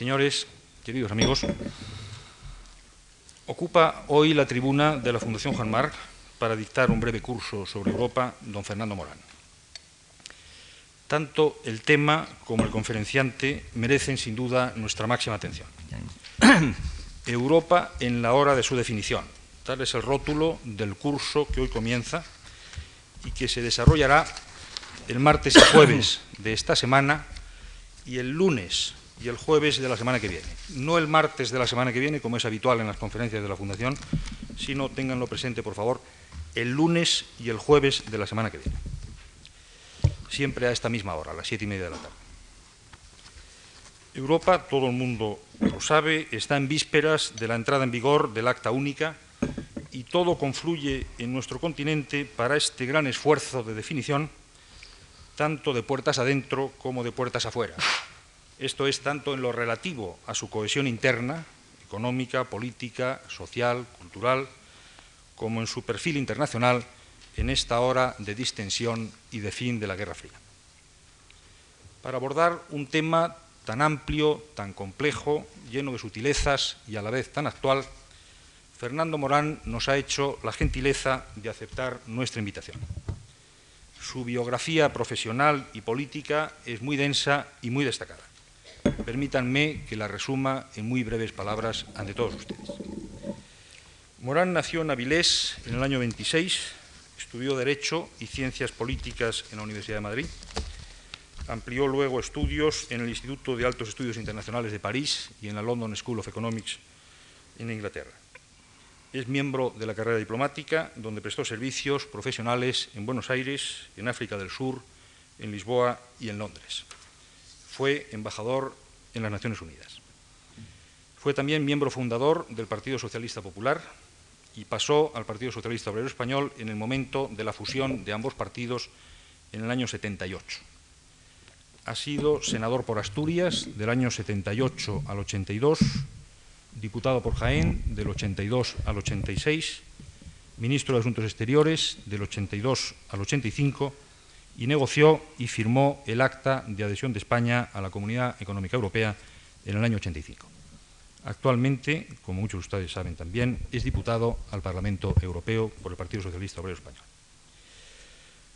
señores, queridos amigos, ocupa hoy la tribuna de la Fundación Juan Marc para dictar un breve curso sobre Europa don Fernando Morán. Tanto el tema como el conferenciante merecen sin duda nuestra máxima atención. Europa en la hora de su definición. Tal es el rótulo del curso que hoy comienza y que se desarrollará el martes y jueves de esta semana y el lunes y el jueves de la semana que viene. No el martes de la semana que viene, como es habitual en las conferencias de la Fundación, sino ténganlo presente, por favor, el lunes y el jueves de la semana que viene. Siempre a esta misma hora, a las siete y media de la tarde. Europa, todo el mundo lo sabe, está en vísperas de la entrada en vigor del Acta Única y todo confluye en nuestro continente para este gran esfuerzo de definición, tanto de puertas adentro como de puertas afuera. Esto es tanto en lo relativo a su cohesión interna, económica, política, social, cultural, como en su perfil internacional en esta hora de distensión y de fin de la Guerra Fría. Para abordar un tema tan amplio, tan complejo, lleno de sutilezas y a la vez tan actual, Fernando Morán nos ha hecho la gentileza de aceptar nuestra invitación. Su biografía profesional y política es muy densa y muy destacada. Permítanme que la resuma en muy breves palabras ante todos ustedes. Morán nació en Avilés en el año 26, estudió Derecho y Ciencias Políticas en la Universidad de Madrid, amplió luego estudios en el Instituto de Altos Estudios Internacionales de París y en la London School of Economics en Inglaterra. Es miembro de la carrera diplomática, donde prestó servicios profesionales en Buenos Aires, en África del Sur, en Lisboa y en Londres fue embajador en las Naciones Unidas. Fue también miembro fundador del Partido Socialista Popular y pasó al Partido Socialista Obrero Español en el momento de la fusión de ambos partidos en el año 78. Ha sido senador por Asturias del año 78 al 82, diputado por Jaén del 82 al 86, ministro de Asuntos Exteriores del 82 al 85 y negoció y firmó el acta de adhesión de España a la Comunidad Económica Europea en el año 85. Actualmente, como muchos de ustedes saben también, es diputado al Parlamento Europeo por el Partido Socialista Obrero Español.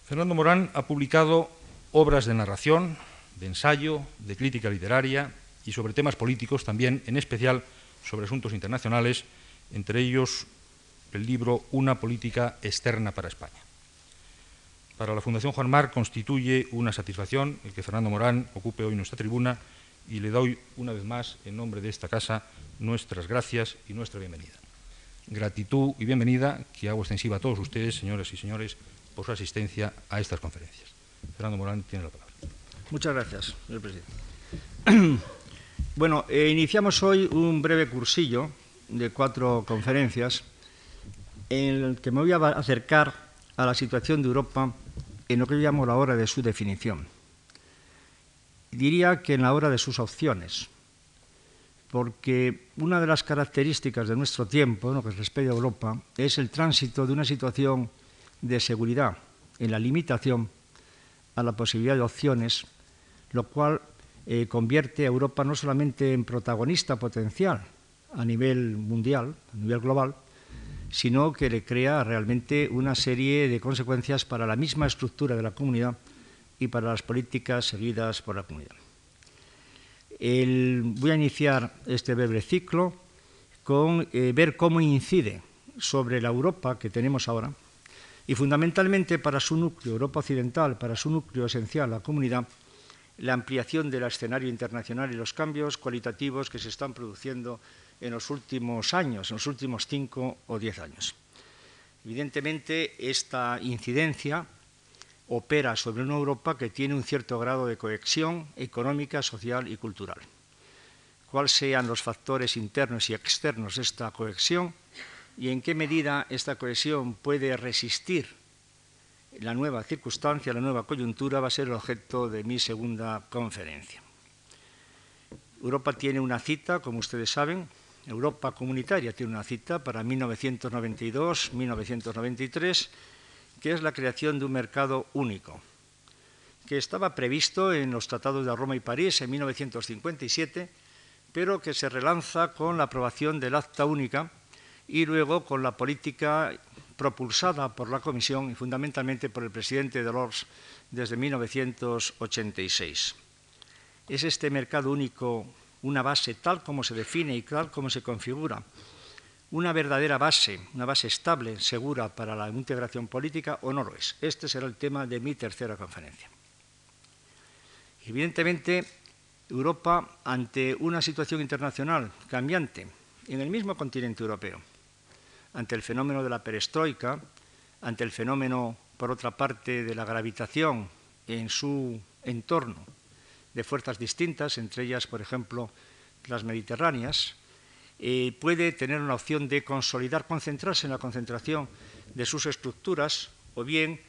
Fernando Morán ha publicado obras de narración, de ensayo, de crítica literaria y sobre temas políticos también, en especial sobre asuntos internacionales, entre ellos el libro Una política externa para España. Para la Fundación Juan Mar constituye una satisfacción el que Fernando Morán ocupe hoy nuestra tribuna y le doy una vez más, en nombre de esta casa, nuestras gracias y nuestra bienvenida. Gratitud y bienvenida que hago extensiva a todos ustedes, señoras y señores, por su asistencia a estas conferencias. Fernando Morán tiene la palabra. Muchas gracias, señor presidente. Bueno, eh, iniciamos hoy un breve cursillo de cuatro conferencias en el que me voy a acercar a la situación de Europa en lo que yo llamo la hora de su definición. Diría que en la hora de sus opciones, porque una de las características de nuestro tiempo, en lo que respecta a Europa, es el tránsito de una situación de seguridad en la limitación a la posibilidad de opciones, lo cual eh, convierte a Europa no solamente en protagonista potencial a nivel mundial, a nivel global, sino que le crea realmente una serie de consecuencias para la misma estructura de la comunidad y para las políticas seguidas por la comunidad. voy a iniciar este breve ciclo con eh, ver cómo incide sobre la Europa que tenemos ahora y fundamentalmente para su núcleo, Europa Occidental, para su núcleo esencial, la comunidad, la ampliación del escenario internacional y los cambios cualitativos que se están produciendo en los últimos años, en los últimos cinco o diez años. Evidentemente, esta incidencia opera sobre una Europa que tiene un cierto grado de cohesión económica, social y cultural. Cuáles sean los factores internos y externos de esta cohesión y en qué medida esta cohesión puede resistir la nueva circunstancia, la nueva coyuntura, va a ser el objeto de mi segunda conferencia. Europa tiene una cita, como ustedes saben, Europa comunitaria tiene una cita para 1992-1993, que es la creación de un mercado único, que estaba previsto en los tratados de Roma y París en 1957, pero que se relanza con la aprobación del acta única y luego con la política propulsada por la Comisión y fundamentalmente por el presidente Delors desde 1986. ¿Es este mercado único una base tal como se define y tal como se configura? ¿Una verdadera base, una base estable, segura para la integración política o no lo es? Este será el tema de mi tercera conferencia. Evidentemente, Europa, ante una situación internacional cambiante en el mismo continente europeo, ante el fenómeno de la perestroika, ante el fenómeno, por otra parte, de la gravitación en su entorno de fuerzas distintas, entre ellas, por ejemplo, las mediterráneas, eh, puede tener una opción de consolidar, concentrarse en la concentración de sus estructuras o bien,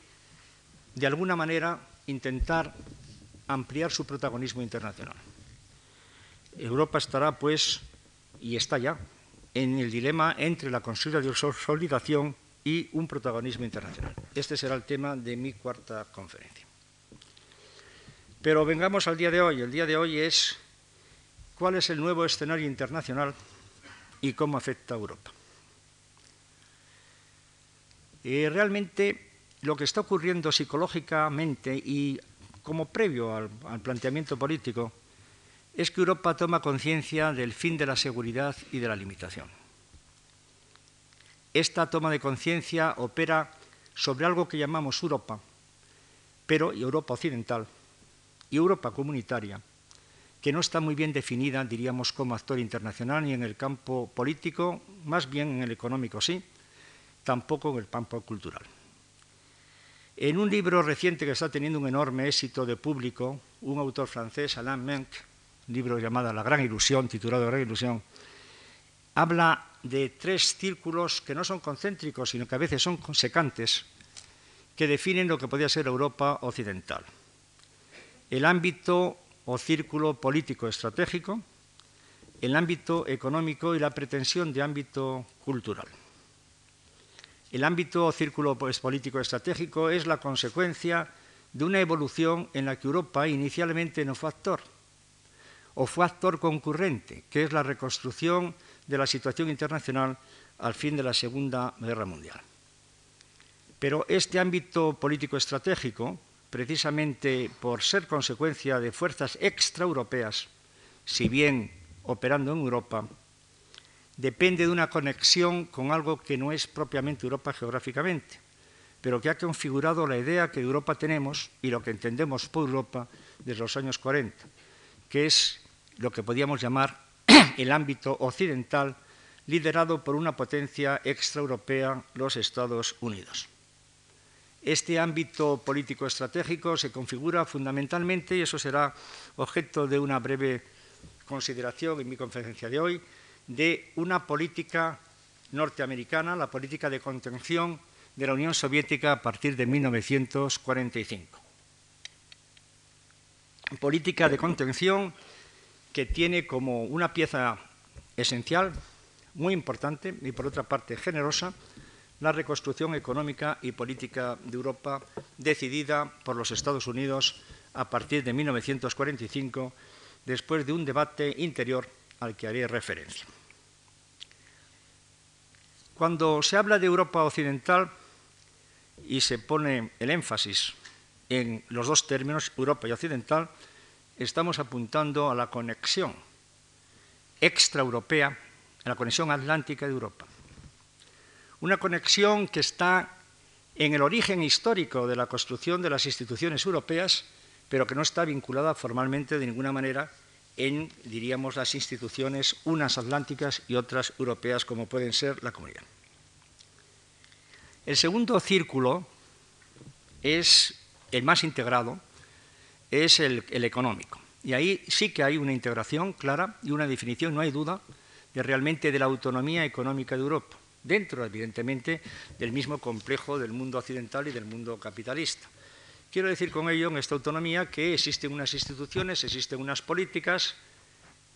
de alguna manera, intentar ampliar su protagonismo internacional. Europa estará, pues, y está ya, en el dilema entre la consolidación y un protagonismo internacional. Este será el tema de mi cuarta conferencia. Pero vengamos al día de hoy. El día de hoy es cuál es el nuevo escenario internacional y cómo afecta a Europa. Eh, realmente lo que está ocurriendo psicológicamente y como previo al planteamiento político es que Europa toma conciencia del fin de la seguridad y de la limitación. Esta toma de conciencia opera sobre algo que llamamos Europa, pero Europa occidental y Europa comunitaria, que no está muy bien definida, diríamos, como actor internacional ni en el campo político, más bien en el económico sí, tampoco en el campo cultural. En un libro reciente que está teniendo un enorme éxito de público, un autor francés, Alain Menck, libro llamado La Gran Ilusión, titulado La Gran Ilusión, habla de tres círculos que no son concéntricos, sino que a veces son secantes, que definen lo que podría ser Europa occidental. El ámbito o círculo político estratégico, el ámbito económico y la pretensión de ámbito cultural. El ámbito o círculo pues, político estratégico es la consecuencia de una evolución en la que Europa inicialmente no fue actor, o fue actor concurrente, que es la reconstrucción de la situación internacional al fin de la Segunda Guerra Mundial. Pero este ámbito político estratégico, precisamente por ser consecuencia de fuerzas extraeuropeas, si bien operando en Europa, depende de una conexión con algo que no es propiamente Europa geográficamente, pero que ha configurado la idea que Europa tenemos y lo que entendemos por Europa desde los años 40, que es lo que podríamos llamar el ámbito occidental, liderado por una potencia extraeuropea, los Estados Unidos. Este ámbito político estratégico se configura fundamentalmente, y eso será objeto de una breve consideración en mi conferencia de hoy, de una política norteamericana, la política de contención de la Unión Soviética a partir de 1945. Política de contención que tiene como una pieza esencial, muy importante y por otra parte generosa, la reconstrucción económica y política de Europa decidida por los Estados Unidos a partir de 1945, después de un debate interior al que haré referencia. Cuando se habla de Europa occidental y se pone el énfasis en los dos términos, Europa y occidental, estamos apuntando a la conexión extraeuropea, a la conexión atlántica de Europa. Una conexión que está en el origen histórico de la construcción de las instituciones europeas, pero que no está vinculada formalmente de ninguna manera en, diríamos, las instituciones unas atlánticas y otras europeas, como pueden ser la comunidad. El segundo círculo es el más integrado, es el, económico. Y ahí sí que hay una integración clara y una definición, no hay duda, de realmente de la autonomía económica de Europa, dentro, evidentemente, del mismo complejo del mundo occidental y del mundo capitalista. Quiero decir con ello, en esta autonomía, que existen unas instituciones, existen unas políticas,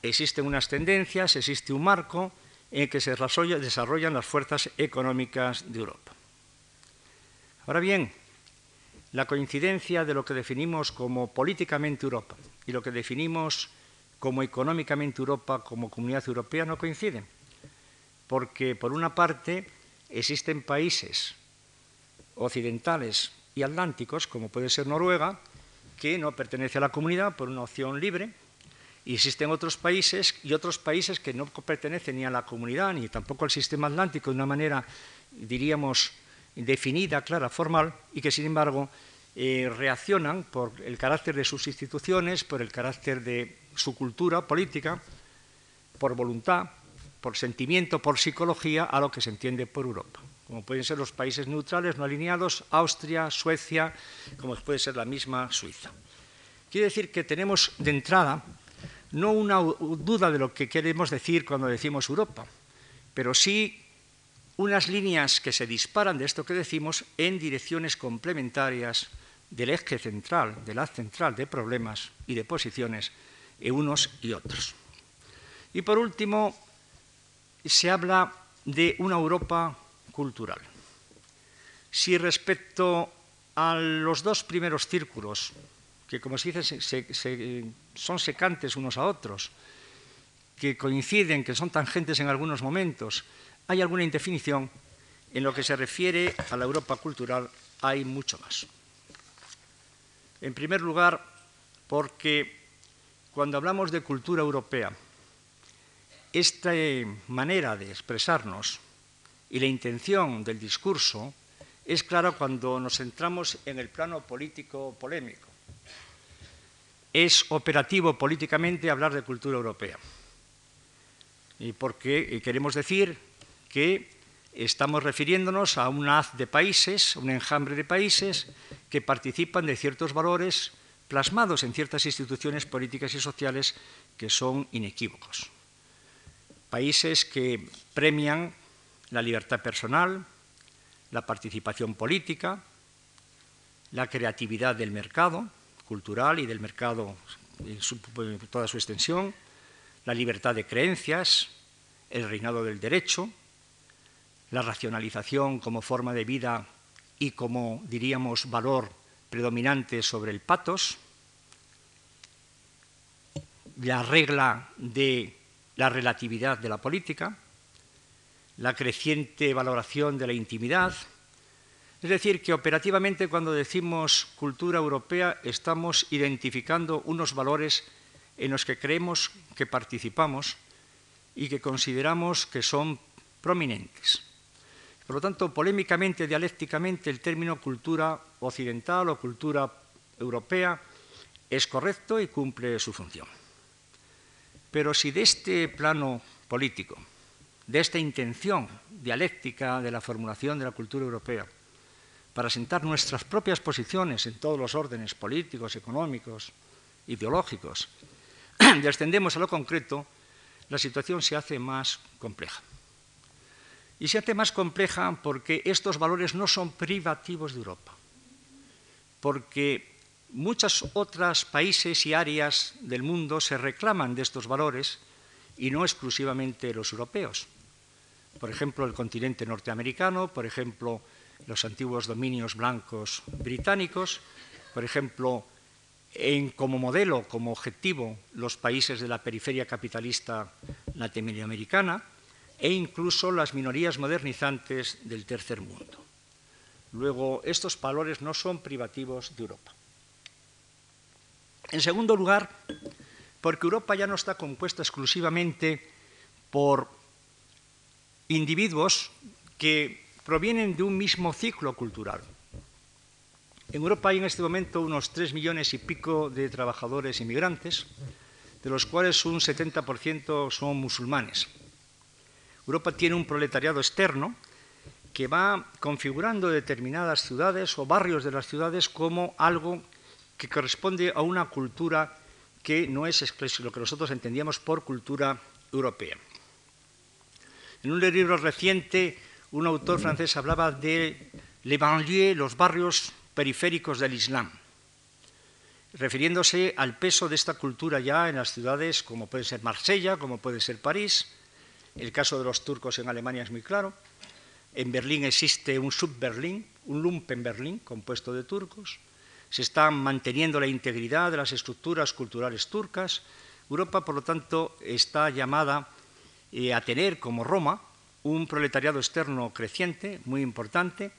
existen unas tendencias, existe un marco en el que se desarrollan las fuerzas económicas de Europa. Ahora bien, la coincidencia de lo que definimos como políticamente Europa y lo que definimos como económicamente Europa como comunidad europea no coinciden. Porque, por una parte, existen países occidentales y atlánticos, como puede ser Noruega, que no pertenece a la comunidad por una opción libre, y existen otros países y otros países que no pertenecen ni a la comunidad ni tampoco al sistema atlántico de una manera, diríamos, definida, clara, formal, y que sin embargo eh, reaccionan por el carácter de sus instituciones, por el carácter de su cultura política, por voluntad, por sentimiento, por psicología, a lo que se entiende por Europa, como pueden ser los países neutrales, no alineados, Austria, Suecia, como puede ser la misma Suiza. Quiere decir que tenemos de entrada no una duda de lo que queremos decir cuando decimos Europa, pero sí unas líneas que se disparan de esto que decimos en direcciones complementarias del eje central, del haz central de problemas y de posiciones en unos y otros. Y por último, se habla de una Europa cultural. Si respecto a los dos primeros círculos, que como se dice son secantes unos a otros, que coinciden, que son tangentes en algunos momentos, hay alguna indefinición, en lo que se refiere a la Europa cultural hay mucho más. En primer lugar, porque cuando hablamos de cultura europea, esta manera de expresarnos y la intención del discurso es clara cuando nos centramos en el plano político polémico. Es operativo políticamente hablar de cultura europea. Y porque queremos decir que estamos refiriéndonos a un haz de países, un enjambre de países que participan de ciertos valores plasmados en ciertas instituciones políticas y sociales que son inequívocos. Países que premian la libertad personal, la participación política, la creatividad del mercado cultural y del mercado en, toda su extensión, la libertad de creencias, el reinado del derecho, la racionalización como forma de vida y como, diríamos, valor predominante sobre el patos, la regla de la relatividad de la política, la creciente valoración de la intimidad. Es decir, que operativamente cuando decimos cultura europea estamos identificando unos valores en los que creemos que participamos y que consideramos que son prominentes. Por lo tanto, polémicamente, dialécticamente, el término cultura occidental o cultura europea es correcto y cumple su función. Pero si de este plano político, de esta intención dialéctica de la formulación de la cultura europea, para sentar nuestras propias posiciones en todos los órdenes políticos, económicos, ideológicos, descendemos a lo concreto, la situación se hace más compleja. Y se hace más compleja porque estos valores no son privativos de Europa, porque muchos otros países y áreas del mundo se reclaman de estos valores y no exclusivamente los europeos. Por ejemplo, el continente norteamericano, por ejemplo, los antiguos dominios blancos británicos, por ejemplo, en, como modelo, como objetivo, los países de la periferia capitalista latinoamericana, e incluso las minorías modernizantes del tercer mundo. Luego, estos valores no son privativos de Europa. En segundo lugar, porque Europa ya no está compuesta exclusivamente por individuos que provienen de un mismo ciclo cultural. En Europa hay en este momento unos tres millones y pico de trabajadores inmigrantes, de los cuales un 70% son musulmanes. Europa tiene un proletariado externo que va configurando determinadas ciudades o barrios de las ciudades como algo que corresponde a una cultura que no es lo que nosotros entendíamos por cultura europea. En un libro reciente, un autor francés hablaba de les banlieues, los barrios periféricos del Islam, refiriéndose al peso de esta cultura ya en las ciudades como puede ser Marsella, como puede ser París, el caso de los turcos en Alemania es muy claro. En Berlín existe un sub-Berlín, un Lumpen Berlín compuesto de turcos. Se está manteniendo la integridad de las estructuras culturales turcas, Europa, por lo tanto, está llamada eh, a tener, como Roma, un proletariado externo creciente, muy importante,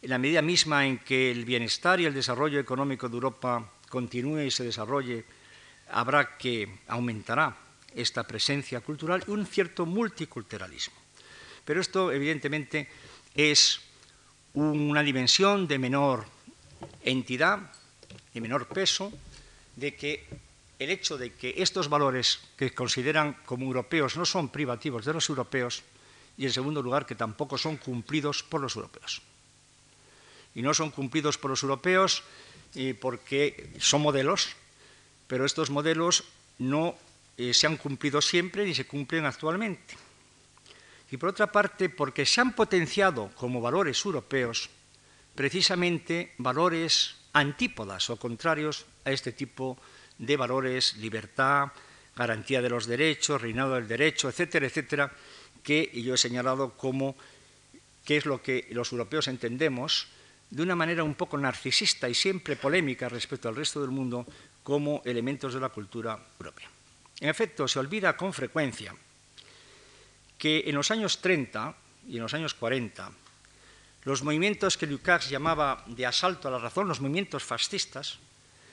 en la medida misma en que el bienestar y el desarrollo económico de Europa continúe y se desarrolle, habrá que aumentará esta presencia cultural y un cierto multiculturalismo. Pero esto, evidentemente, es una dimensión de menor entidad, de menor peso, de que el hecho de que estos valores que consideran como europeos no son privativos de los europeos y, en segundo lugar, que tampoco son cumplidos por los europeos. Y no son cumplidos por los europeos eh, porque son modelos, pero estos modelos no eh, se han cumplido siempre ni se cumplen actualmente. Y por otra parte, porque se han potenciado como valores europeos precisamente valores antípodas o contrarios a este tipo de valores, libertad, garantía de los derechos, reinado del derecho, etcétera, etcétera, que yo he señalado como qué es lo que los europeos entendemos de una manera un poco narcisista y siempre polémica respecto al resto del mundo como elementos de la cultura europea. En efecto, se olvida con frecuencia que en los años 30 y en los años 40 los movimientos que Lukács llamaba de asalto a la razón, los movimientos fascistas,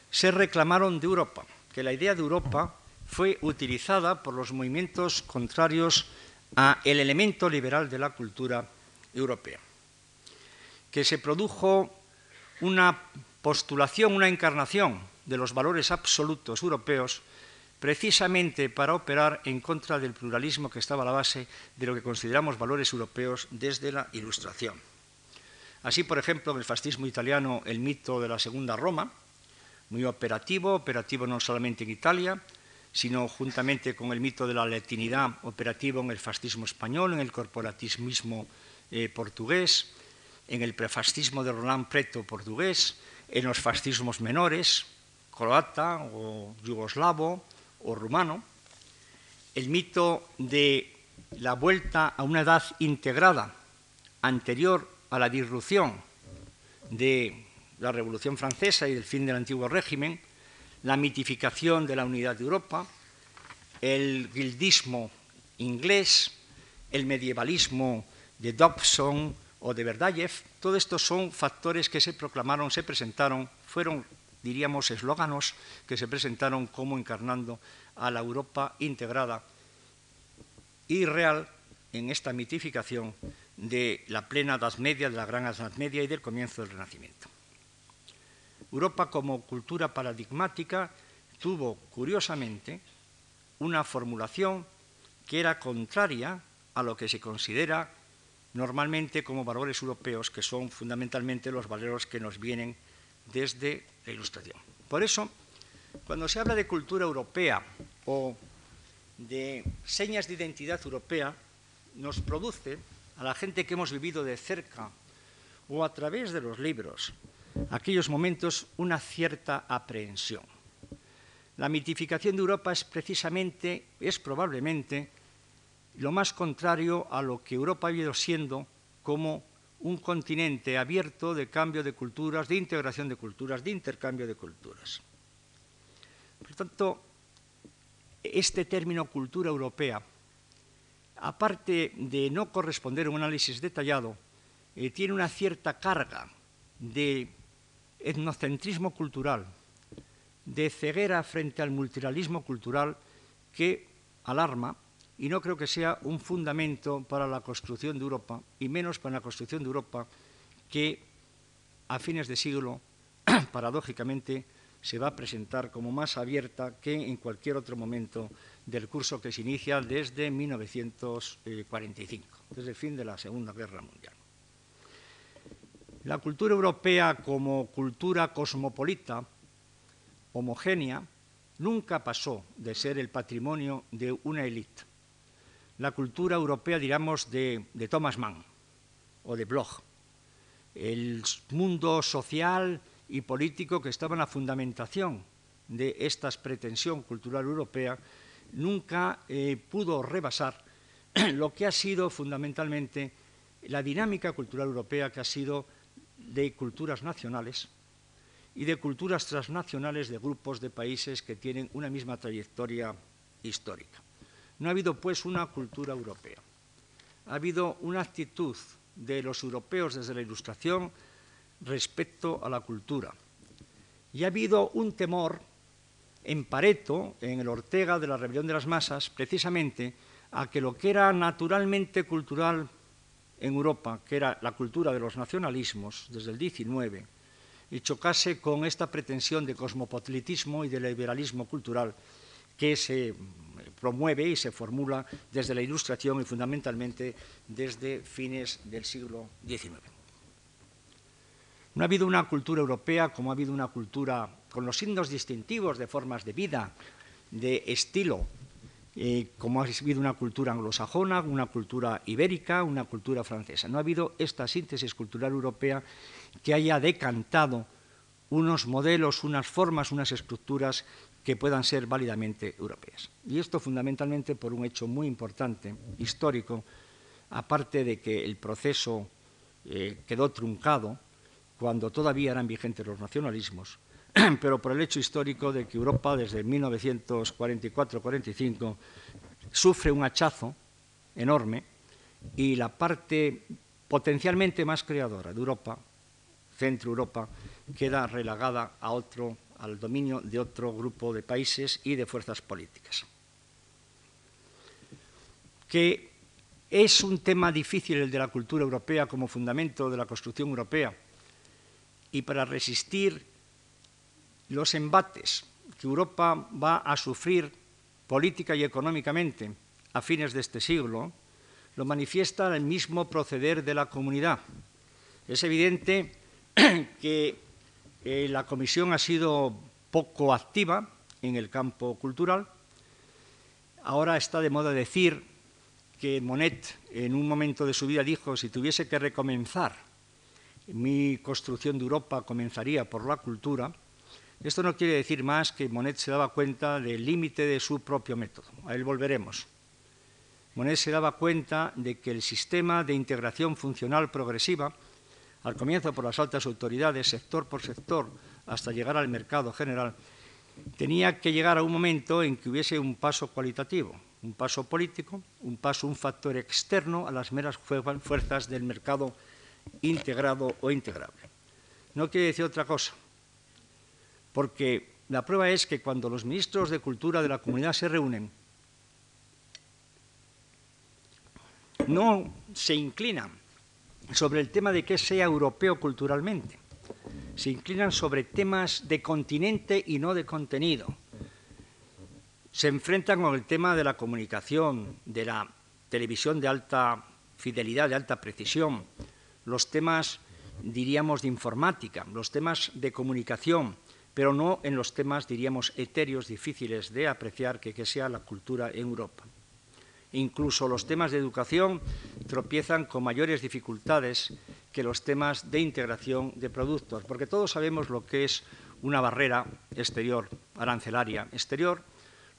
se reclamaron de Europa, que la idea de Europa fue utilizada por los movimientos contrarios a el elemento liberal de la cultura europea, que se produjo una postulación, una encarnación de los valores absolutos europeos precisamente para operar en contra del pluralismo que estaba a la base de lo que consideramos valores europeos desde la Ilustración. Así, por ejemplo, en el fascismo italiano, el mito de la Segunda Roma, muy operativo, operativo no solamente en Italia, sino juntamente con el mito de la latinidad, operativo en el fascismo español, en el corporatismo eh, portugués, en el prefascismo de Roland Preto portugués, en los fascismos menores, croata o yugoslavo o rumano, el mito de la vuelta a una edad integrada anterior a la disrupción de la Revolución Francesa y del fin del antiguo régimen, la mitificación de la unidad de Europa, el guildismo inglés, el medievalismo de Dobson o de Verdayev, todo esto son factores que se proclamaron, se presentaron, fueron, diríamos, eslóganos que se presentaron como encarnando a la Europa integrada y real en esta mitificación de la plena Edad Media, de la Gran Edad Media y del comienzo del Renacimiento. Europa como cultura paradigmática tuvo, curiosamente, una formulación que era contraria a lo que se considera normalmente como valores europeos, que son fundamentalmente los valores que nos vienen desde la Ilustración. Por eso, cuando se habla de cultura europea o de señas de identidad europea, nos produce a la gente que hemos vivido de cerca o a través de los libros aquellos momentos una cierta aprehensión. La mitificación de Europa es precisamente, es probablemente, lo más contrario a lo que Europa ha ido siendo como un continente abierto de cambio de culturas, de integración de culturas, de intercambio de culturas. Por tanto, este término cultura europea aparte de no corresponder a un análisis detallado, eh, tiene una cierta carga de etnocentrismo cultural, de ceguera frente al multilateralismo cultural que alarma y no creo que sea un fundamento para la construcción de Europa, y menos para la construcción de Europa que a fines de siglo, paradójicamente, se va a presentar como más abierta que en cualquier otro momento del curso que se inicia desde 1945, desde el fin de la Segunda Guerra Mundial. La cultura europea como cultura cosmopolita, homogénea, nunca pasó de ser el patrimonio de una élite. La cultura europea, digamos, de, de Thomas Mann o de Bloch. El mundo social y político que estaba en la fundamentación de esta pretensión cultural europea nunca eh, pudo rebasar lo que ha sido fundamentalmente la dinámica cultural europea que ha sido de culturas nacionales y de culturas transnacionales de grupos de países que tienen una misma trayectoria histórica. No ha habido, pues, una cultura europea. Ha habido una actitud de los europeos desde la Ilustración respecto a la cultura. Y ha habido un temor en Pareto, en el Ortega de la Rebelión de las Masas, precisamente a que lo que era naturalmente cultural en Europa, que era la cultura de los nacionalismos desde el XIX, y chocase con esta pretensión de cosmopolitismo y de liberalismo cultural que se promueve y se formula desde la Ilustración y fundamentalmente desde fines del siglo XIX. No ha habido una cultura europea como ha habido una cultura con los signos distintivos de formas de vida, de estilo, eh, como ha habido una cultura anglosajona, una cultura ibérica, una cultura francesa. No ha habido esta síntesis cultural europea que haya decantado unos modelos, unas formas, unas estructuras que puedan ser válidamente europeas. Y esto fundamentalmente por un hecho muy importante, histórico, aparte de que el proceso eh, quedó truncado cuando todavía eran vigentes los nacionalismos, pero por el hecho histórico de que Europa desde 1944-45 sufre un hachazo enorme y la parte potencialmente más creadora de Europa, Centro Europa, queda relegada a otro al dominio de otro grupo de países y de fuerzas políticas. Que es un tema difícil el de la cultura europea como fundamento de la construcción europea y para resistir los embates que Europa va a sufrir política y económicamente a fines de este siglo, lo manifiesta el mismo proceder de la comunidad. Es evidente que eh, la Comisión ha sido poco activa en el campo cultural. Ahora está de moda decir que Monet en un momento de su vida dijo, si tuviese que recomenzar, mi construcción de Europa comenzaría por la cultura. Esto no quiere decir más que Monet se daba cuenta del límite de su propio método. A él volveremos. Monet se daba cuenta de que el sistema de integración funcional progresiva al comienzo por las altas autoridades, sector por sector, hasta llegar al mercado general, tenía que llegar a un momento en que hubiese un paso cualitativo, un paso político, un paso, un factor externo a las meras fuerzas del mercado integrado o integrable. No quiere decir otra cosa, porque la prueba es que cuando los ministros de Cultura de la comunidad se reúnen, no se inclinan sobre el tema de que sea europeo culturalmente. Se inclinan sobre temas de continente y no de contenido. Se enfrentan con el tema de la comunicación, de la televisión de alta fidelidad, de alta precisión, los temas, diríamos, de informática, los temas de comunicación, pero no en los temas, diríamos, etéreos, difíciles de apreciar que, que sea la cultura en Europa. Incluso los temas de educación tropiezan con mayores dificultades que los temas de integración de productos, porque todos sabemos lo que es una barrera exterior, arancelaria exterior,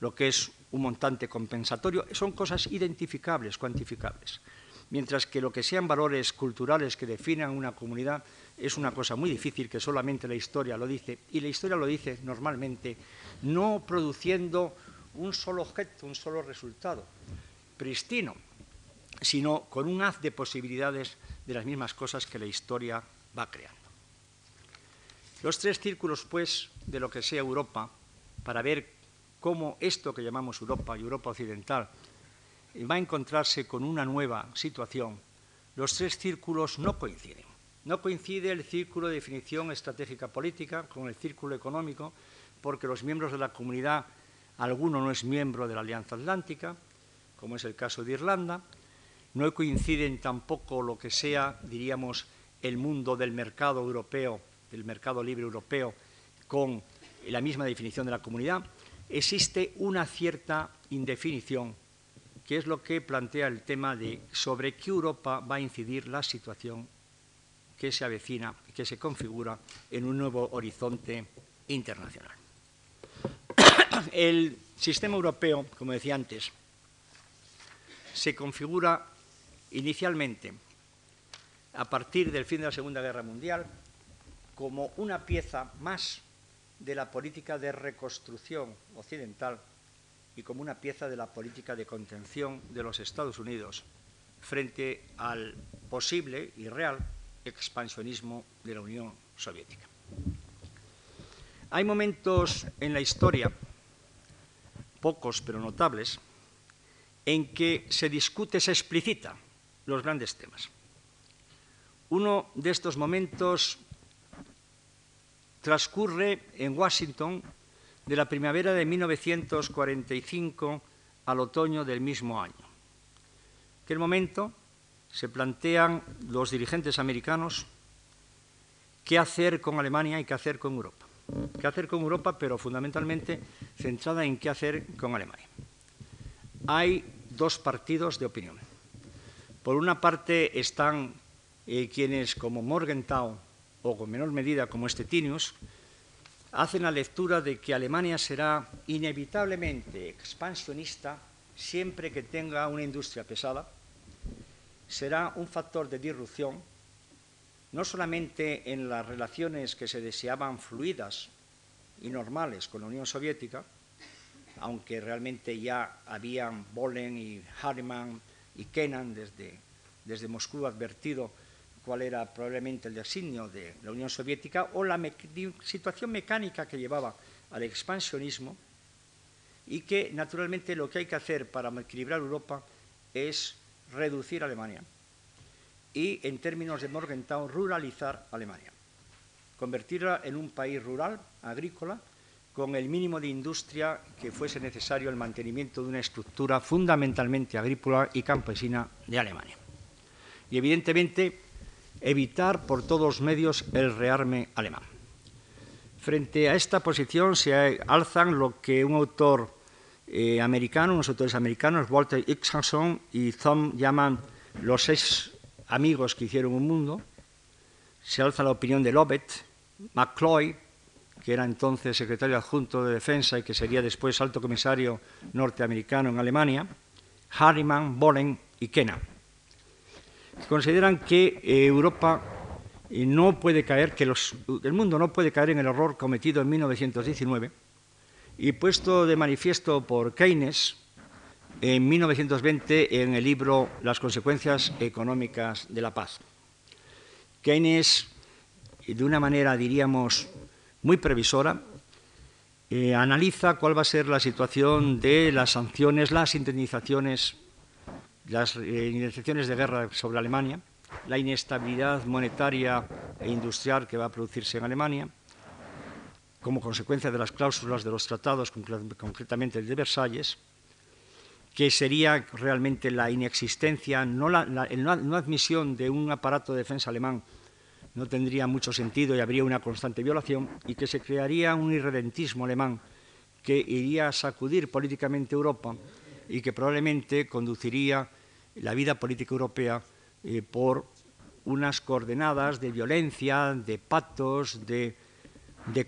lo que es un montante compensatorio, son cosas identificables, cuantificables. Mientras que lo que sean valores culturales que definan una comunidad es una cosa muy difícil que solamente la historia lo dice, y la historia lo dice normalmente no produciendo un solo objeto, un solo resultado, pristino, sino con un haz de posibilidades de las mismas cosas que la historia va creando. Los tres círculos, pues, de lo que sea Europa, para ver cómo esto que llamamos Europa y Europa Occidental va a encontrarse con una nueva situación, los tres círculos no coinciden. No coincide el círculo de definición estratégica política con el círculo económico, porque los miembros de la comunidad, alguno no es miembro de la Alianza Atlántica, como es el caso de Irlanda. No coinciden tampoco lo que sea, diríamos, el mundo del mercado europeo, del mercado libre europeo, con la misma definición de la comunidad. Existe una cierta indefinición, que es lo que plantea el tema de sobre qué Europa va a incidir la situación que se avecina, que se configura en un nuevo horizonte internacional. El sistema europeo, como decía antes, se configura inicialmente, a partir del fin de la Segunda Guerra Mundial, como una pieza más de la política de reconstrucción occidental y como una pieza de la política de contención de los Estados Unidos frente al posible y real expansionismo de la Unión Soviética. Hay momentos en la historia, pocos pero notables, en que se discute, se explicita los grandes temas. Uno de estos momentos transcurre en Washington de la primavera de 1945 al otoño del mismo año. En aquel momento se plantean los dirigentes americanos qué hacer con Alemania y qué hacer con Europa. Qué hacer con Europa, pero fundamentalmente centrada en qué hacer con Alemania. Hay dos partidos de opinión. Por una parte están eh, quienes, como Morgenthau, o con menor medida como Estetinius, hacen la lectura de que Alemania será inevitablemente expansionista siempre que tenga una industria pesada, será un factor de disrupción, no solamente en las relaciones que se deseaban fluidas y normales con la Unión Soviética, aunque realmente ya habían Bolen y Harriman y Kennan desde, desde Moscú advertido cuál era probablemente el designio de la Unión Soviética o la situación mecánica que llevaba al expansionismo y que naturalmente lo que hay que hacer para equilibrar Europa es reducir Alemania y, en términos de Morgenthau, ruralizar Alemania, convertirla en un país rural, agrícola, con el mínimo de industria que fuese necesario el mantenimiento de una estructura fundamentalmente agrícola y campesina de Alemania. Y evidentemente evitar por todos los medios el rearme alemán. Frente a esta posición se alzan lo que un autor eh, americano, unos autores americanos, Walter Isaacson y Thom, llaman los seis amigos que hicieron un mundo. Se alza la opinión de Lovett, McCloy, que era entonces secretario adjunto de Defensa y que sería después alto comisario norteamericano en Alemania, Harriman, Bolen y Kennan consideran que eh, Europa eh, no puede caer, que el mundo no puede caer en el error cometido en 1919 y puesto de manifiesto por Keynes en 1920 en el libro Las consecuencias económicas de la paz. Keynes, de una manera, diríamos, muy previsora, eh, analiza cuál va a ser la situación de las sanciones, las indemnizaciones las iniciaciones de guerra sobre Alemania, la inestabilidad monetaria e industrial que va a producirse en Alemania, como consecuencia de las cláusulas de los tratados, concretamente el de Versalles, que sería realmente la inexistencia, no la, no admisión de un aparato de defensa alemán no tendría mucho sentido y habría una constante violación, y que se crearía un irredentismo alemán que iría a sacudir políticamente Europa y que probablemente conduciría la vida política europea eh, por unas coordenadas de violencia, de pactos, de,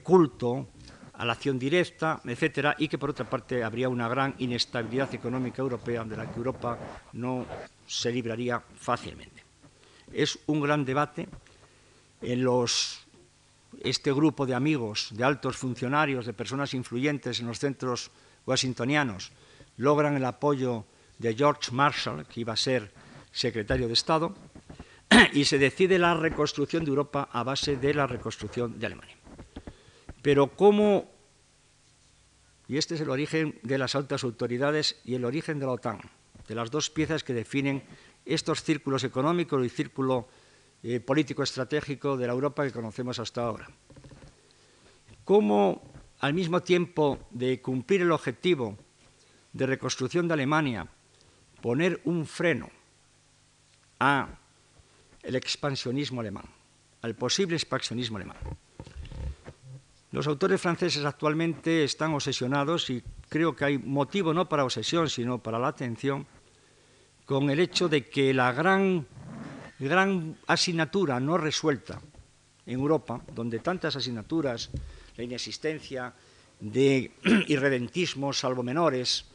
culto a la acción directa, etcétera, y que por otra parte habría una gran inestabilidad económica europea de la que Europa no se libraría fácilmente. Es un gran debate en los este grupo de amigos, de altos funcionarios, de personas influyentes en los centros washingtonianos, logran el apoyo de George Marshall, que iba a ser secretario de Estado, y se decide la reconstrucción de Europa a base de la reconstrucción de Alemania. Pero cómo, y este es el origen de las altas autoridades y el origen de la OTAN, de las dos piezas que definen estos círculos económicos y círculo eh, político estratégico de la Europa que conocemos hasta ahora. Cómo, al mismo tiempo de cumplir el objetivo de reconstrucción de Alemania, poner un freno al expansionismo alemán, al posible expansionismo alemán. Los autores franceses actualmente están obsesionados, y creo que hay motivo no para obsesión, sino para la atención, con el hecho de que la gran, gran asignatura no resuelta en Europa, donde tantas asignaturas, la inexistencia de irredentismo, salvo menores,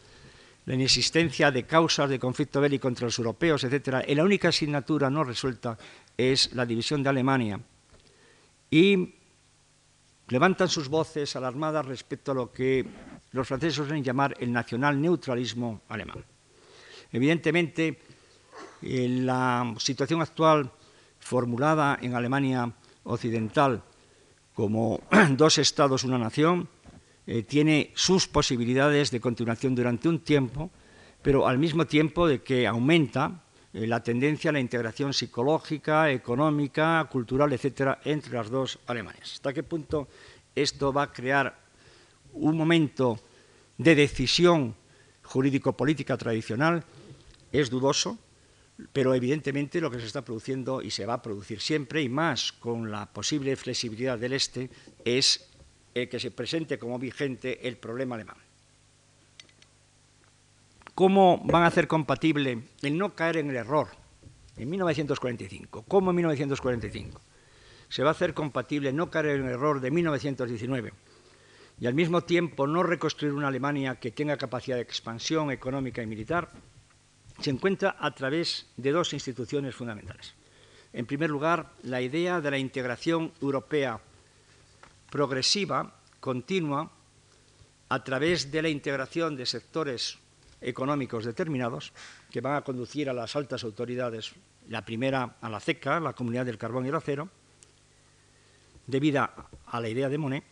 la inexistencia de causas de conflicto bélico entre los europeos, etc. Y la única asignatura no resuelta es la división de Alemania. Y levantan sus voces alarmadas respecto a lo que los franceses suelen llamar el nacional neutralismo alemán. Evidentemente, la situación actual formulada en Alemania Occidental como dos estados, una nación, eh, tiene sus posibilidades de continuación durante un tiempo, pero al mismo tiempo de que aumenta eh, la tendencia a la integración psicológica, económica, cultural, etcétera, entre las dos Alemanias. ¿Hasta qué punto esto va a crear un momento de decisión jurídico-política tradicional? Es dudoso, pero evidentemente lo que se está produciendo y se va a producir siempre y más con la posible flexibilidad del Este es el que se presente como vigente el problema alemán. ¿Cómo van a hacer compatible el no caer en el error en 1945? ¿Cómo en 1945? Se va a hacer compatible no caer en el error de 1919 y al mismo tiempo no reconstruir una Alemania que tenga capacidad de expansión económica y militar se encuentra a través de dos instituciones fundamentales. En primer lugar, la idea de la integración europea progresiva, continua, a través de la integración de sectores económicos determinados que van a conducir a las altas autoridades, la primera a la CECA, la Comunidad del Carbón y el Acero, debida a la idea de Monet,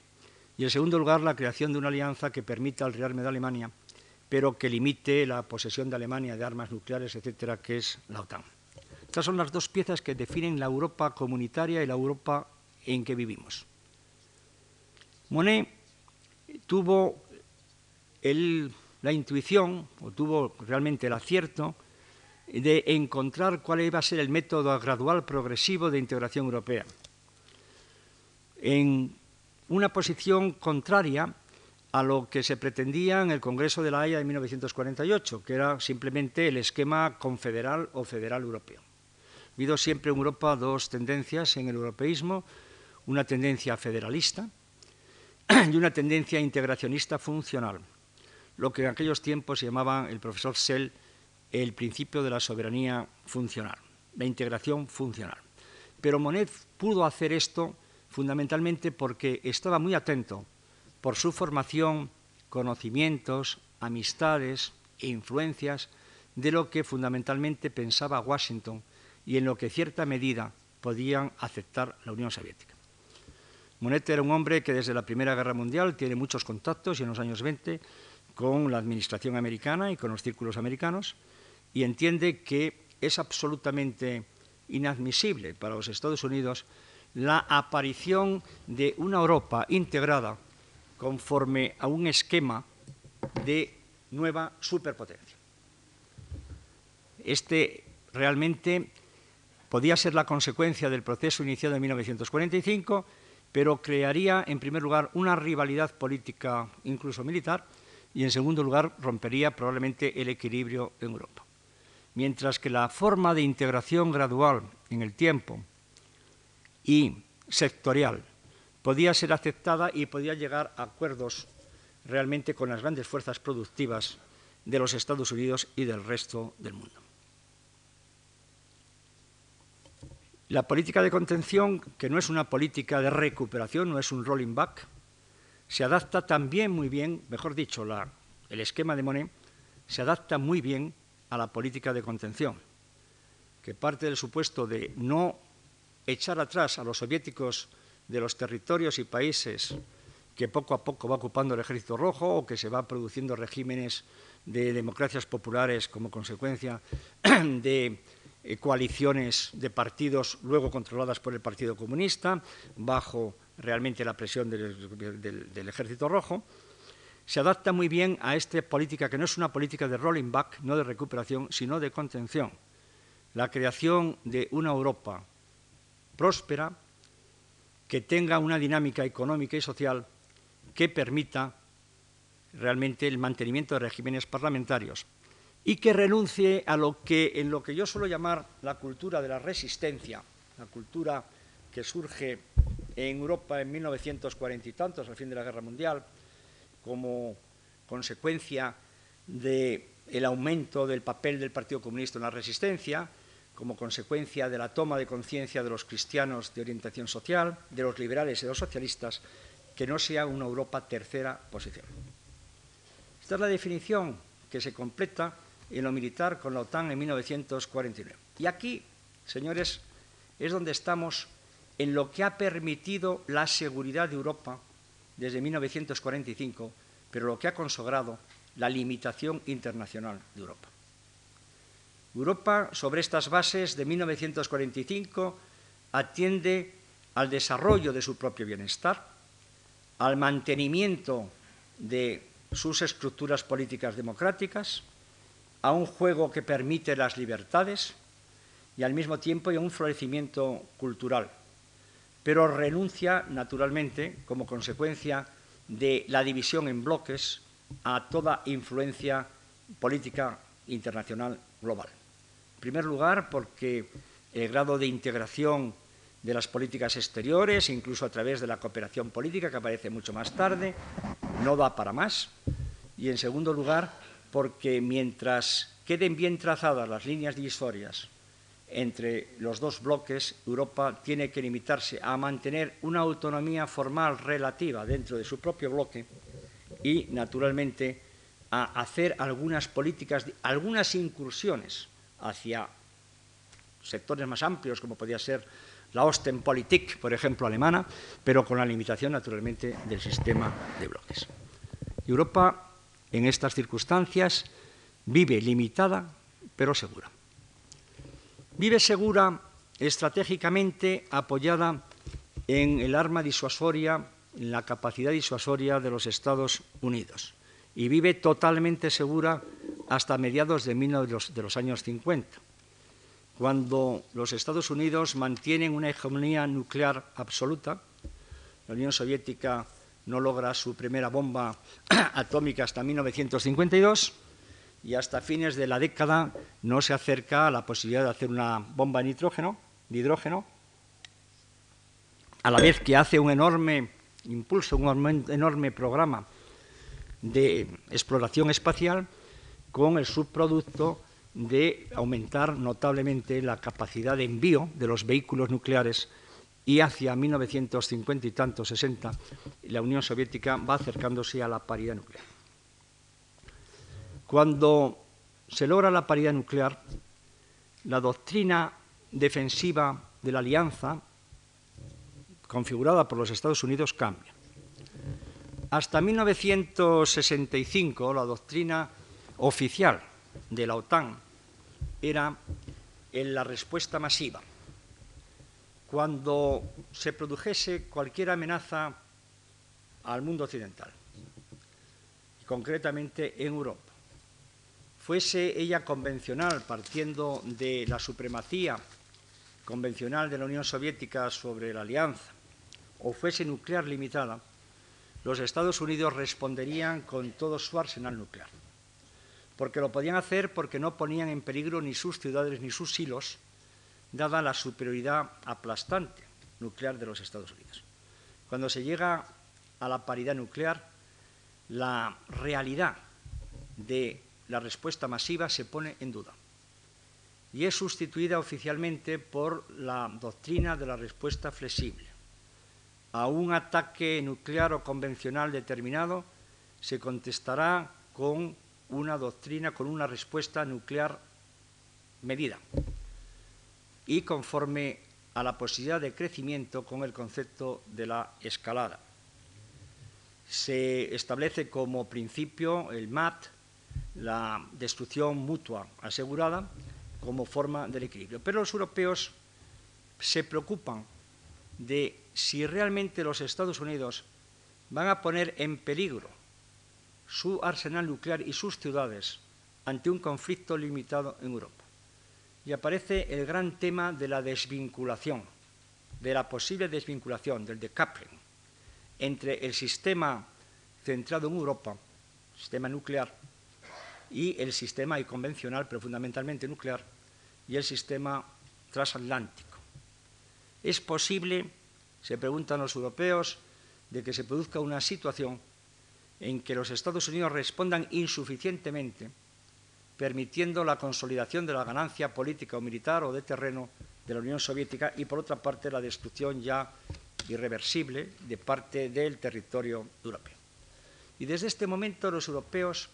y en segundo lugar la creación de una alianza que permita al rearme de Alemania pero que limite la posesión de Alemania de armas nucleares, etcétera, que es la OTAN. Estas son las dos piezas que definen la Europa comunitaria y la Europa en que vivimos. Monet tuvo la intuición, o tuvo realmente el acierto, de encontrar cuál iba a ser el método gradual progresivo de integración europea. En una posición contraria a lo que se pretendía en el Congreso de la Haya de 1948, que era simplemente el esquema confederal o federal europeo. Ha habido siempre en Europa dos tendencias en el europeísmo, una tendencia federalista y una tendencia integracionista funcional, lo que en aquellos tiempos llamaba el profesor Sell el principio de la soberanía funcional, la integración funcional. Pero Monet pudo hacer esto fundamentalmente porque estaba muy atento por su formación, conocimientos, amistades e influencias de lo que fundamentalmente pensaba Washington y en lo que cierta medida podían aceptar la Unión Soviética. Monet era un hombre que desde la Primera Guerra Mundial tiene muchos contactos y en los años 20 con la administración americana y con los círculos americanos y entiende que es absolutamente inadmisible para los Estados Unidos la aparición de una Europa integrada conforme a un esquema de nueva superpotencia. Este realmente podía ser la consecuencia del proceso iniciado en 1945, pero crearía, en primer lugar, una rivalidad política, incluso militar, y, en segundo lugar, rompería probablemente el equilibrio en Europa. Mientras que la forma de integración gradual en el tiempo y sectorial podía ser aceptada y podía llegar a acuerdos realmente con las grandes fuerzas productivas de los Estados Unidos y del resto del mundo. La política de contención, que no es una política de recuperación, no es un rolling back, se adapta también muy bien, mejor dicho, el esquema de Monet se adapta muy bien a la política de contención, que parte del supuesto de no echar atrás a los soviéticos de los territorios y países que poco a poco va ocupando el Ejército Rojo o que se va produciendo regímenes de democracias populares como consecuencia de eh, coaliciones de partidos luego controladas por el Partido Comunista, bajo realmente la presión del, del Ejército Rojo, se adapta muy bien a esta política que no es una política de rolling back, no de recuperación, sino de contención. La creación de una Europa próspera, que tenga una dinámica económica y social que permita realmente el mantenimiento de regímenes parlamentarios y que renuncie a lo que en lo que yo suelo llamar la cultura de la resistencia, la cultura que surge en Europa en 1940 y tantos, al fin de la Guerra Mundial, como consecuencia del aumento del papel del Partido Comunista en la resistencia, como consecuencia de la toma de conciencia de los cristianos de orientación social, de los liberales y de los socialistas, que no sea una Europa tercera posición. Esta es la definición que se completa en lo militar con la OTAN en 1949. Y aquí, señores, es donde estamos en lo que ha permitido la seguridad de Europa desde 1945, pero lo que ha consagrado la limitación internacional de Europa. Europa, sobre estas bases de 1945, atiende al desarrollo de su propio bienestar, al mantenimiento de sus estructuras políticas democráticas, a un juego que permite las libertades y al mismo tiempo a un florecimiento cultural, pero renuncia naturalmente, como consecuencia de la división en bloques, a toda influencia política internacional global. En primer lugar, porque el grado de integración de las políticas exteriores, incluso a través de la cooperación política, que aparece mucho más tarde, no da para más. Y en segundo lugar, porque mientras queden bien trazadas las líneas divisorias entre los dos bloques, Europa tiene que limitarse a mantener una autonomía formal relativa dentro de su propio bloque y, naturalmente, a hacer algunas políticas, algunas incursiones hacia sectores más amplios, como podría ser la Ostenpolitik, por ejemplo, alemana, pero con la limitación, naturalmente, del sistema de bloques. Europa, en estas circunstancias, vive limitada, pero segura. Vive segura estratégicamente apoyada en el arma disuasoria, en la capacidad disuasoria de los Estados Unidos. Y vive totalmente segura hasta mediados de, los años 50, cuando los Estados Unidos mantienen una hegemonía nuclear absoluta. La Unión Soviética no logra su primera bomba atómica hasta 1952 y hasta fines de la década no se acerca a la posibilidad de hacer una bomba de nitrógeno, de hidrógeno, a la vez que hace un enorme impulso, un enorme programa de exploración espacial con el subproducto de aumentar notablemente la capacidad de envío de los vehículos nucleares y hacia 1950 y tanto, 60, la Unión Soviética va acercándose a la paridad nuclear. Cuando se logra la paridad nuclear, la doctrina defensiva de la alianza, configurada por los Estados Unidos, cambia. Hasta 1965, la doctrina oficial de la OTAN era en la respuesta masiva. Cuando se produjese cualquier amenaza al mundo occidental, concretamente en Europa, fuese ella convencional, partiendo de la supremacía convencional de la Unión Soviética sobre la alianza, o fuese nuclear limitada, los Estados Unidos responderían con todo su arsenal nuclear. Porque lo podían hacer porque no ponían en peligro ni sus ciudades ni sus hilos, dada la superioridad aplastante nuclear de los Estados Unidos. Cuando se llega a la paridad nuclear, la realidad de la respuesta masiva se pone en duda y es sustituida oficialmente por la doctrina de la respuesta flexible. A un ataque nuclear o convencional determinado se contestará con una doctrina, con una respuesta nuclear medida y conforme a la posibilidad de crecimiento con el concepto de la escalada. Se establece como principio el MAT, la destrucción mutua asegurada como forma del equilibrio. Pero los europeos se preocupan de si realmente los Estados Unidos van a poner en peligro su arsenal nuclear y sus ciudades ante un conflicto limitado en Europa. Y aparece el gran tema de la desvinculación, de la posible desvinculación, del decoupling, entre el sistema centrado en Europa, sistema nuclear, y el sistema convencional, pero fundamentalmente nuclear, y el sistema transatlántico. ¿Es posible, se preguntan los europeos, de que se produzca una situación en que los Estados Unidos respondan insuficientemente, permitiendo la consolidación de la ganancia política o militar o de terreno de la Unión Soviética y, por otra parte, la destrucción ya irreversible de parte del territorio europeo. Y desde este momento los europeos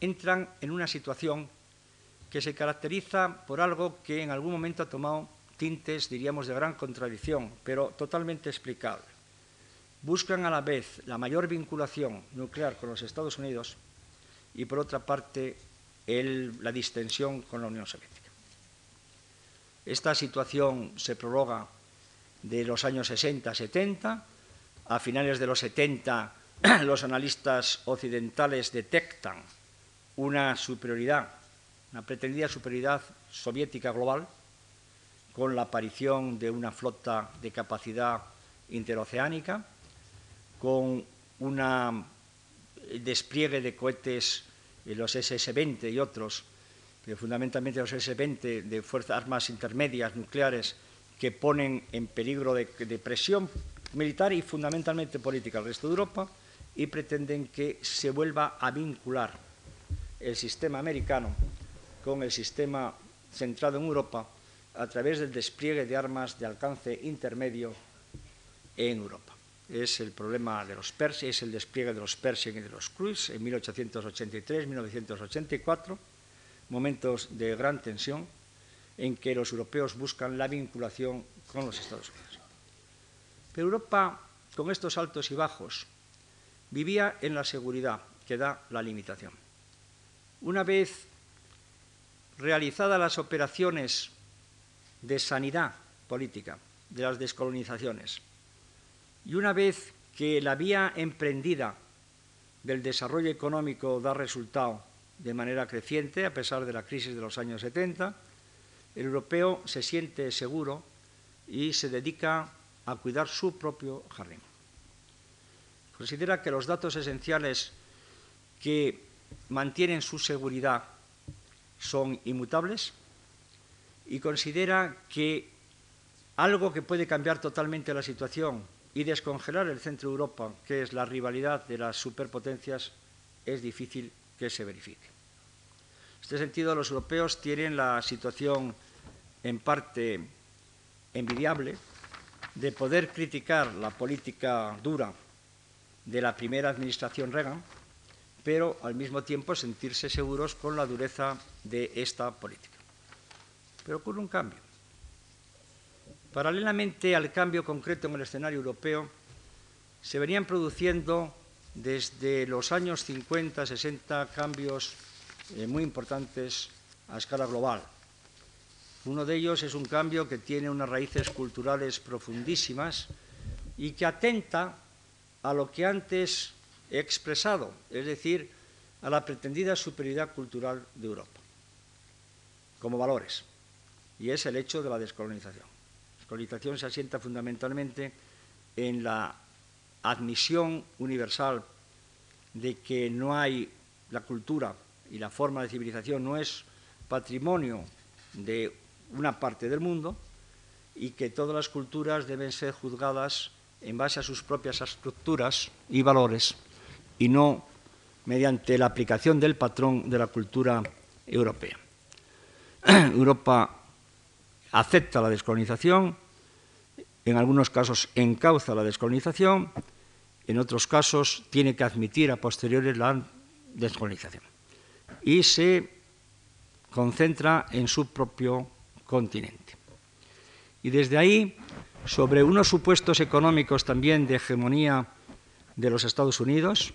entran en una situación que se caracteriza por algo que en algún momento ha tomado tintes, diríamos, de gran contradicción, pero totalmente explicable. Buscan a la vez la mayor vinculación nuclear con los Estados Unidos y, por otra parte, la distensión con la Unión Soviética. Esta situación se prorroga de los años 60-70. A finales de los 70, los analistas occidentales detectan una superioridad, una pretendida superioridad soviética global, con la aparición de una flota de capacidad interoceánica, con un despliegue de cohetes, los SS-20 y otros, que fundamentalmente los SS-20 de fuerzas armas intermedias nucleares que ponen en peligro de, de, presión militar y fundamentalmente política al resto de Europa y pretenden que se vuelva a vincular el sistema americano con el sistema centrado en Europa a través del despliegue de armas de alcance intermedio en Europa. Es el problema de los Pershing, es el despliegue de los Pershing y de los Cruise en 1883-1984, momentos de gran tensión en que los europeos buscan la vinculación con los Estados Unidos. Pero Europa, con estos altos y bajos, vivía en la seguridad que da la limitación. Una vez realizadas las operaciones de sanidad política de las descolonizaciones. Y una vez que la vía emprendida del desarrollo económico da resultado de manera creciente, a pesar de la crisis de los años 70, el europeo se siente seguro y se dedica a cuidar su propio jardín. Considera que los datos esenciales que mantienen su seguridad son inmutables, y considera que algo que puede cambiar totalmente la situación y descongelar el centro de Europa, que es la rivalidad de las superpotencias, es difícil que se verifique. En este sentido, los europeos tienen la situación en parte envidiable de poder criticar la política dura de la primera administración Reagan, pero al mismo tiempo sentirse seguros con la dureza de esta política. Pero ocurre un cambio. Paralelamente al cambio concreto en el escenario europeo, se venían produciendo desde los años 50, 60 cambios eh, muy importantes a escala global. Uno de ellos es un cambio que tiene unas raíces culturales profundísimas y que atenta a lo que antes he expresado, es decir, a la pretendida superioridad cultural de Europa, como valores y es el hecho de la descolonización. La descolonización se asienta fundamentalmente en la admisión universal de que no hay la cultura y la forma de civilización no es patrimonio de una parte del mundo y que todas las culturas deben ser juzgadas en base a sus propias estructuras y valores y no mediante la aplicación del patrón de la cultura europea. Europa acepta la descolonización, en algunos casos encauza la descolonización, en otros casos tiene que admitir a posteriores la descolonización y se concentra en su propio continente. Y desde ahí, sobre unos supuestos económicos también de hegemonía de los Estados Unidos,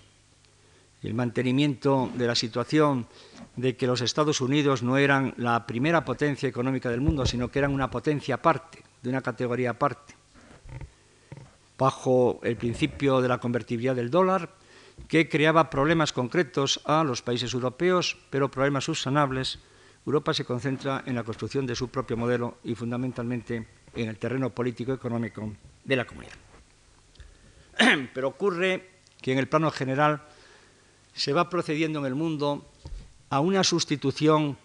el mantenimiento de la situación de que los Estados Unidos no eran la primera potencia económica del mundo, sino que eran una potencia aparte, de una categoría aparte, bajo el principio de la convertibilidad del dólar, que creaba problemas concretos a los países europeos, pero problemas subsanables. Europa se concentra en la construcción de su propio modelo y fundamentalmente en el terreno político-económico de la comunidad. Pero ocurre que en el plano general se va procediendo en el mundo a una sustitución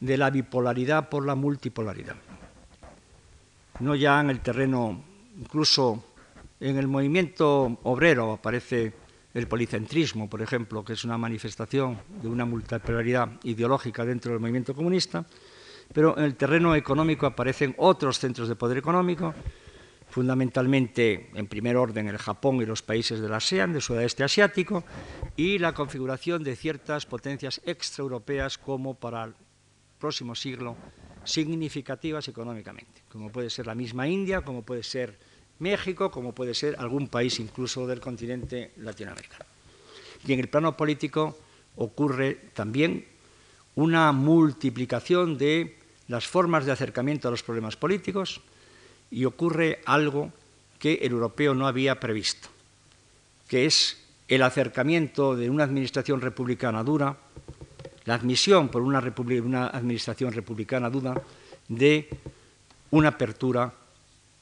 de la bipolaridad por la multipolaridad. No ya en el terreno, incluso en el movimiento obrero aparece el policentrismo, por ejemplo, que es una manifestación de una multipolaridad ideológica dentro del movimiento comunista, pero en el terreno económico aparecen otros centros de poder económico, fundamentalmente en primer orden el Japón y los países del ASEAN, del sudeste asiático, y la configuración de ciertas potencias extraeuropeas como para el próximo siglo significativas económicamente, como puede ser la misma India, como puede ser México, como puede ser algún país incluso del continente latinoamericano. Y en el plano político ocurre también una multiplicación de las formas de acercamiento a los problemas políticos y ocurre algo que el europeo no había previsto, que es el acercamiento de una administración republicana dura, la admisión por una, administración republicana dura de una apertura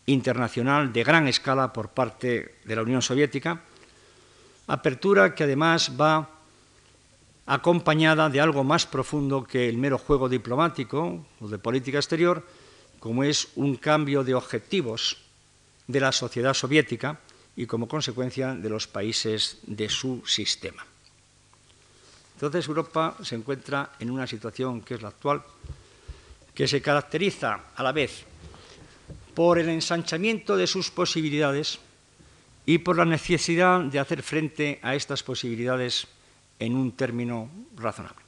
internacional de gran escala por parte de la Unión Soviética, apertura que además va acompañada de algo más profundo que el mero juego diplomático o de política exterior, como es un cambio de objetivos de la sociedad soviética y como consecuencia de los países de su sistema. Entonces Europa se encuentra en una situación que es la actual, que se caracteriza a la vez por el ensanchamiento de sus posibilidades y por la necesidad de hacer frente a estas posibilidades en un término razonable.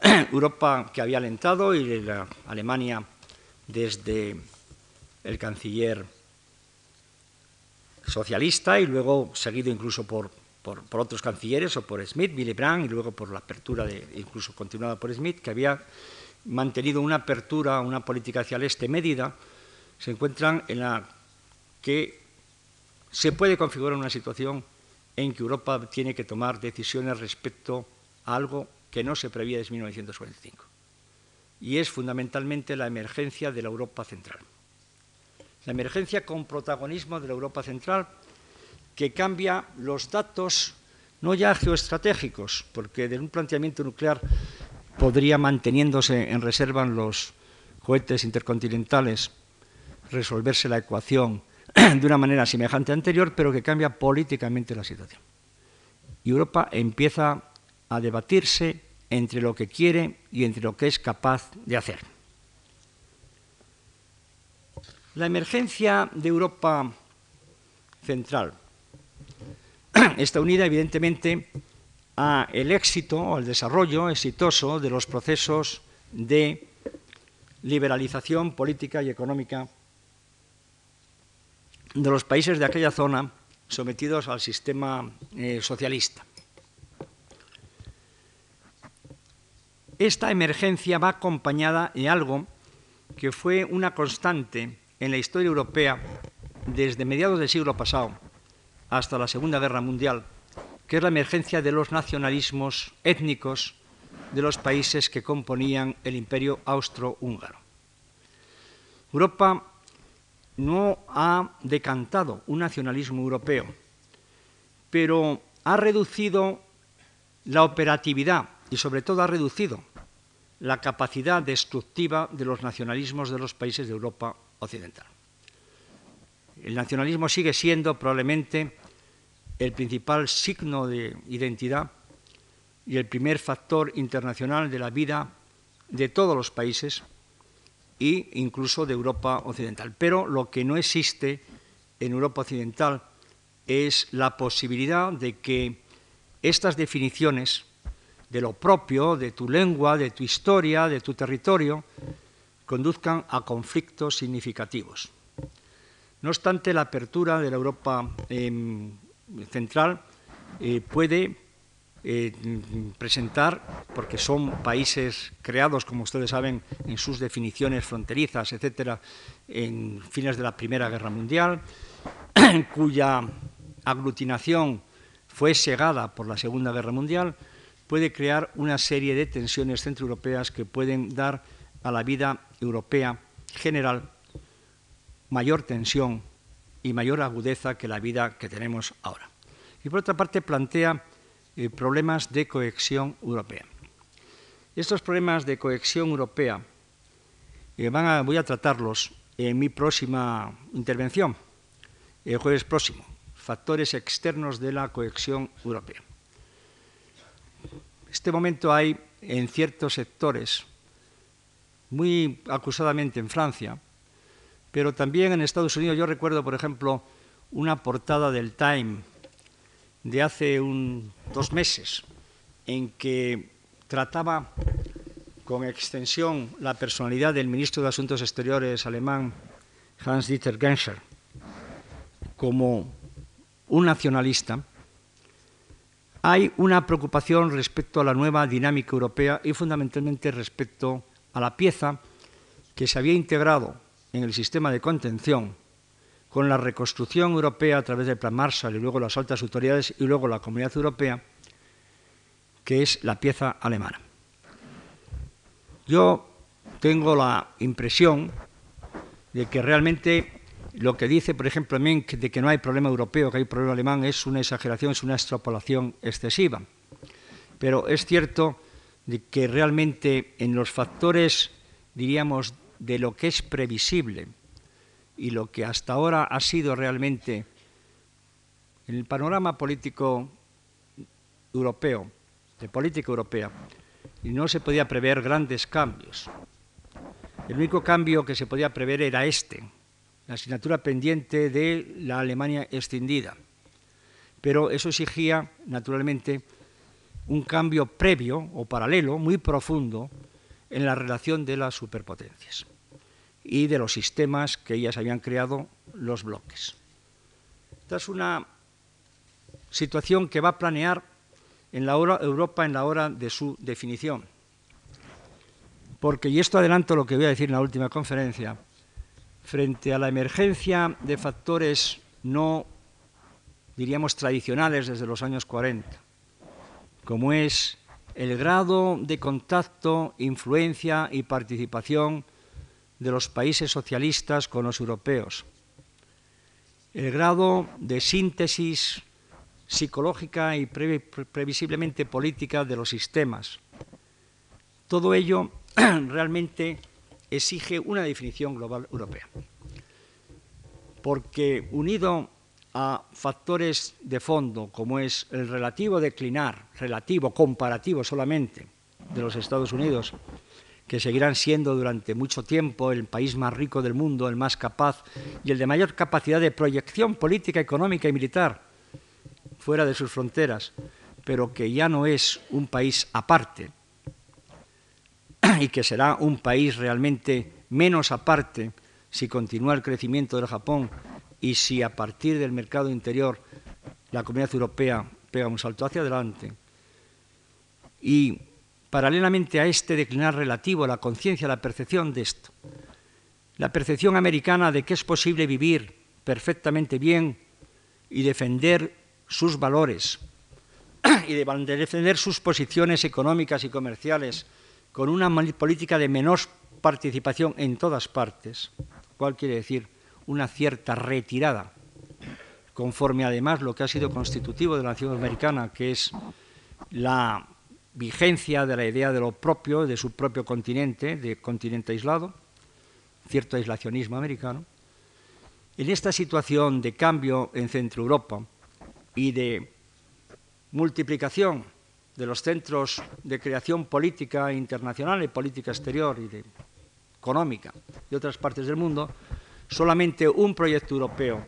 Europa que había alentado y la Alemania desde el canciller socialista y luego seguido incluso por, otros cancilleres o por Smith, Willy Brandt y luego por la apertura, de, incluso continuada por Smith, que había mantenido una apertura, una política hacia el este medida, se encuentran en la que se puede configurar una situación en que Europa tiene que tomar decisiones respecto a algo que no se prevía desde 1945. Y es fundamentalmente la emergencia de la Europa central. La emergencia con protagonismo de la Europa central que cambia los datos no ya geoestratégicos, porque de un planteamiento nuclear podría manteniéndose en reserva los cohetes intercontinentales resolverse la ecuación de una manera semejante a anterior, pero que cambia políticamente la situación. Y Europa empieza a debatirse entre lo que quiere y entre lo que es capaz de hacer. La emergencia de Europa central está unida evidentemente a el éxito o al desarrollo exitoso de los procesos de liberalización política y económica de los países de aquella zona sometidos al sistema eh, socialista. Esta emergencia va acompañada de algo que fue una constante en la historia europea desde mediados del siglo pasado hasta la Segunda Guerra Mundial, que es la emergencia de los nacionalismos étnicos de los países que componían el imperio austro-húngaro. Europa no ha decantado un nacionalismo europeo, pero ha reducido la operatividad y sobre todo ha reducido la capacidad destructiva de los nacionalismos de los países de Europa occidental. El nacionalismo sigue siendo probablemente el principal signo de identidad y el primer factor internacional de la vida de todos los países e incluso de Europa Occidental. Pero lo que no existe en Europa Occidental es la posibilidad de que estas definiciones de lo propio, de tu lengua, de tu historia, de tu territorio, conduzcan a conflictos significativos. No obstante, la apertura de la Europa em, central eh, puede eh, presentar, porque son países creados, como ustedes saben, en sus definiciones fronterizas, etcétera, en fines de la Primera Guerra Mundial, cuya aglutinación fue segada por la Segunda Guerra Mundial, puede crear una serie de tensiones centroeuropeas que pueden dar a la vida europea general mayor tensión y mayor agudeza que la vida que tenemos ahora. Y por otra parte plantea eh, problemas de cohesión europea. Estos problemas de cohesión europea eh, voy a tratarlos en mi próxima intervención, el jueves próximo, factores externos de la cohesión europea. Este momento hay en ciertos sectores, muy acusadamente en Francia, pero también en Estados Unidos. Yo recuerdo, por ejemplo, una portada del Time de hace dos meses en que trataba con extensión la personalidad del ministro de Asuntos Exteriores alemán Hans-Dieter Genscher como un nacionalista, hay una preocupación respecto a la nueva dinámica europea y fundamentalmente respecto a la pieza que se había integrado en el sistema de contención con la reconstrucción europea a través del Plan Marshall y luego las altas autoridades y luego la Comunidad Europea, que es la pieza alemana. Yo tengo la impresión de que realmente lo que dice, por ejemplo, Menck de que no hay problema europeo, que hay problema alemán, es una exageración, es una extrapolación excesiva. Pero es cierto que realmente en los factores, diríamos, de lo que es previsible y lo que hasta ahora ha sido realmente en el panorama político europeo, de política europea, y no se podía prever grandes cambios. El único cambio que se podía prever era este, la asignatura pendiente de la Alemania extendida. Pero eso exigía, naturalmente, un cambio previo o paralelo, muy profundo, en la relación de las superpotencias y de los sistemas que ellas habían creado, los bloques. Esta es una situación que va a planear en la hora, Europa en la hora de su definición. Porque, y esto adelanto lo que voy a decir en la última conferencia, frente a la emergencia de factores no, diríamos, tradicionales desde los años 40, como es el grado de contacto, influencia y participación de los países socialistas con los europeos, el grado de síntesis psicológica y previsiblemente política de los sistemas. Todo ello realmente exige una definición global europea. Porque unido a factores de fondo, como es el relativo declinar, relativo, comparativo solamente, de los Estados Unidos, que seguirán siendo durante mucho tiempo el país más rico del mundo, el más capaz y el de mayor capacidad de proyección política, económica y militar fuera de sus fronteras, pero que ya no es un país aparte, y que será un país realmente menos aparte si continúa el crecimiento del Japón y si a partir del mercado interior la comunidad europea pega un salto hacia adelante. Y paralelamente a este declinar relativo, la conciencia, la percepción de esto, la percepción americana de que es posible vivir perfectamente bien y defender sus valores y de defender sus posiciones económicas y comerciales con una política de menor participación en todas partes, cual quiere decir una cierta retirada, conforme además lo que ha sido constitutivo de la nación americana, que es la vigencia de la idea de lo propio, de su propio continente, de continente aislado, cierto aislacionismo americano. En esta situación de cambio en Centro Europa y de multiplicación de los centros de creación política internacional y política exterior y económica de otras partes del mundo, solamente un proyecto europeo,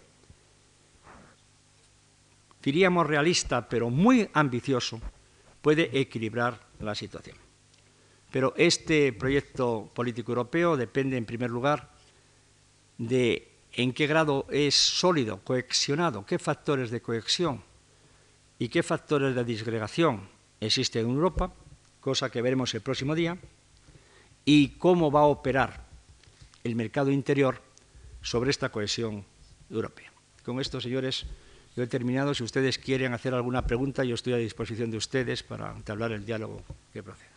diríamos realista, pero muy ambicioso, puede equilibrar la situación. Pero este proyecto político europeo depende, en primer lugar, de en qué grado es sólido, coexionado, qué factores de cohesión y qué factores de disgregación existe en Europa, cosa que veremos el próximo día, y cómo va a operar el mercado interior sobre esta cohesión europea. Con esto, señores, yo he terminado. Si ustedes quieren hacer alguna pregunta, yo estoy a disposición de ustedes para entablar el diálogo que procede.